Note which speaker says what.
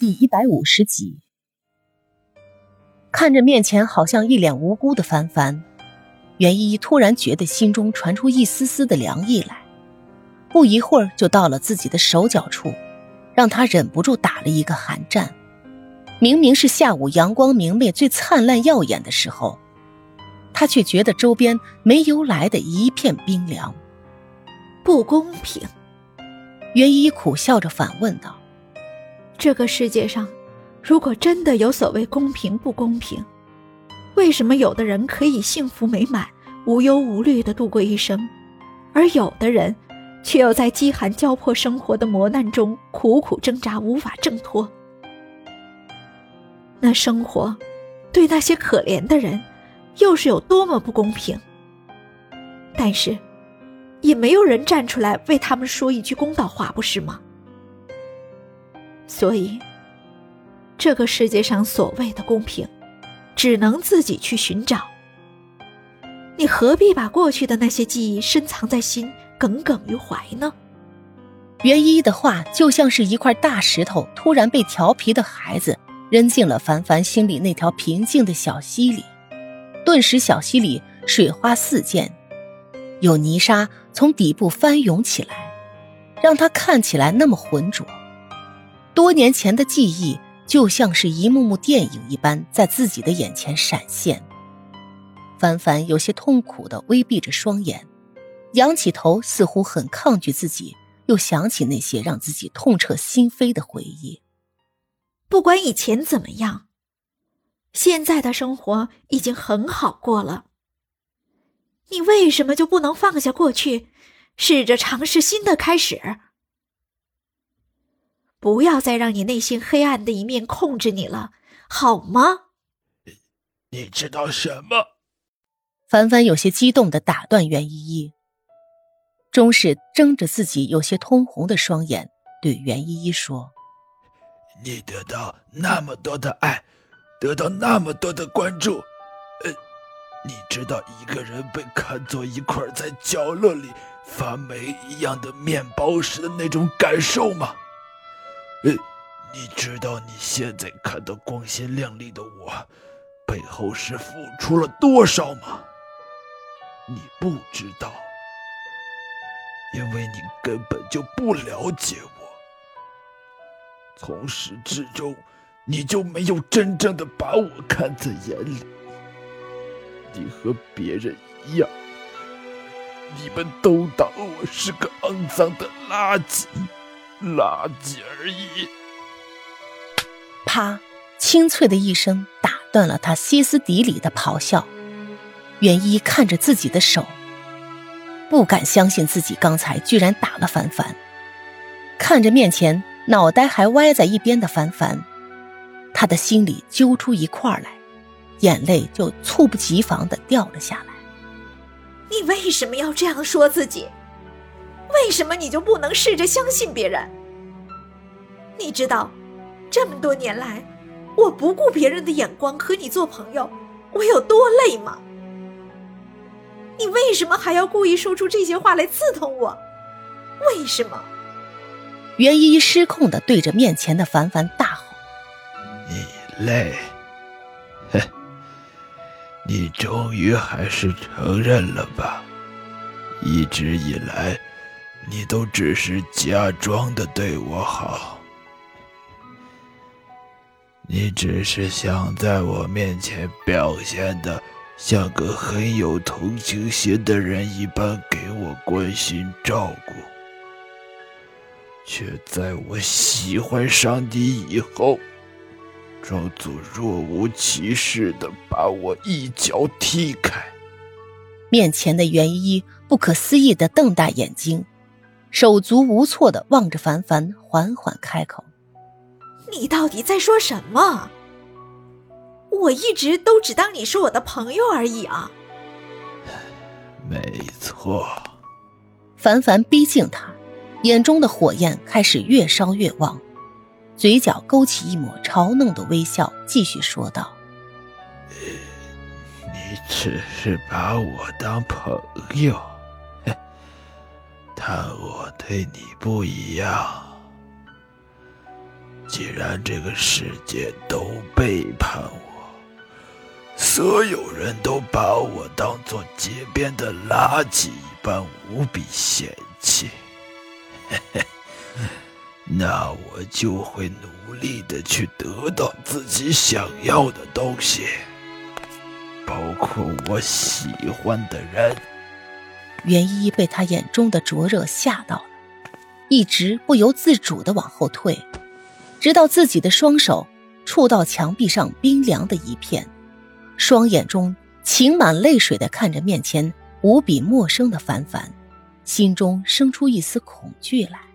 Speaker 1: 第一百五十集，看着面前好像一脸无辜的凡凡，袁依依突然觉得心中传出一丝丝的凉意来，不一会儿就到了自己的手脚处，让她忍不住打了一个寒战。明明是下午阳光明媚、最灿烂耀眼的时候，她却觉得周边没由来的一片冰凉。
Speaker 2: 不公平！
Speaker 1: 袁依依苦笑着反问道。
Speaker 2: 这个世界上，如果真的有所谓公平不公平，为什么有的人可以幸福美满、无忧无虑的度过一生，而有的人却又在饥寒交迫生活的磨难中苦苦挣扎，无法挣脱？那生活对那些可怜的人又是有多么不公平？但是，也没有人站出来为他们说一句公道话，不是吗？所以，这个世界上所谓的公平，只能自己去寻找。你何必把过去的那些记忆深藏在心，耿耿于怀呢？
Speaker 1: 袁依依的话就像是一块大石头，突然被调皮的孩子扔进了凡凡心里那条平静的小溪里，顿时小溪里水花四溅，有泥沙从底部翻涌起来，让它看起来那么浑浊。多年前的记忆就像是一幕幕电影一般，在自己的眼前闪现。凡凡有些痛苦的微闭着双眼，仰起头，似乎很抗拒自己，又想起那些让自己痛彻心扉的回忆。
Speaker 2: 不管以前怎么样，现在的生活已经很好过了。你为什么就不能放下过去，试着尝试新的开始？不要再让你内心黑暗的一面控制你了，好吗？
Speaker 3: 你知道什么？
Speaker 1: 凡凡有些激动的打断袁依依，终是睁着自己有些通红的双眼，对袁依依说：“
Speaker 3: 你得到那么多的爱，得到那么多的关注，呃，你知道一个人被看作一块在角落里发霉一样的面包时的那种感受吗？”呃，你知道你现在看到光鲜亮丽的我，背后是付出了多少吗？你不知道，因为你根本就不了解我。从始至终，你就没有真正的把我看在眼里。你和别人一样，你们都当我是个肮脏的垃圾。垃圾而已。
Speaker 1: 啪！清脆的一声打断了他歇斯底里的咆哮。袁一看着自己的手，不敢相信自己刚才居然打了凡凡。看着面前脑袋还歪在一边的凡凡，他的心里揪出一块来，眼泪就猝不及防的掉了下来。
Speaker 2: 你为什么要这样说自己？为什么你就不能试着相信别人？你知道，这么多年来，我不顾别人的眼光和你做朋友，我有多累吗？你为什么还要故意说出这些话来刺痛我？为什么？
Speaker 1: 袁依依失控的对着面前的凡凡大吼：“
Speaker 3: 你累？哼！你终于还是承认了吧？一直以来……”你都只是假装的对我好，你只是想在我面前表现的像个很有同情心的人一般给我关心照顾，却在我喜欢上你以后，装作若无其事的把我一脚踢开。
Speaker 1: 面前的袁一不可思议的瞪大眼睛。手足无措的望着凡凡，缓缓开口：“
Speaker 2: 你到底在说什么？我一直都只当你是我的朋友而已啊。”
Speaker 3: 没错。
Speaker 1: 凡凡逼近他，眼中的火焰开始越烧越旺，嘴角勾起一抹嘲弄的微笑，继续说道：“
Speaker 3: 你只是把我当朋友。”但我对你不一样，既然这个世界都背叛我，所有人都把我当做街边的垃圾一般无比嫌弃，嘿嘿，那我就会努力的去得到自己想要的东西，包括我喜欢的人。
Speaker 1: 袁依依被他眼中的灼热吓到了，一直不由自主的往后退。直到自己的双手触到墙壁上冰凉的一片，双眼中噙满泪水的看着面前无比陌生的凡凡，心中生出一丝恐惧来。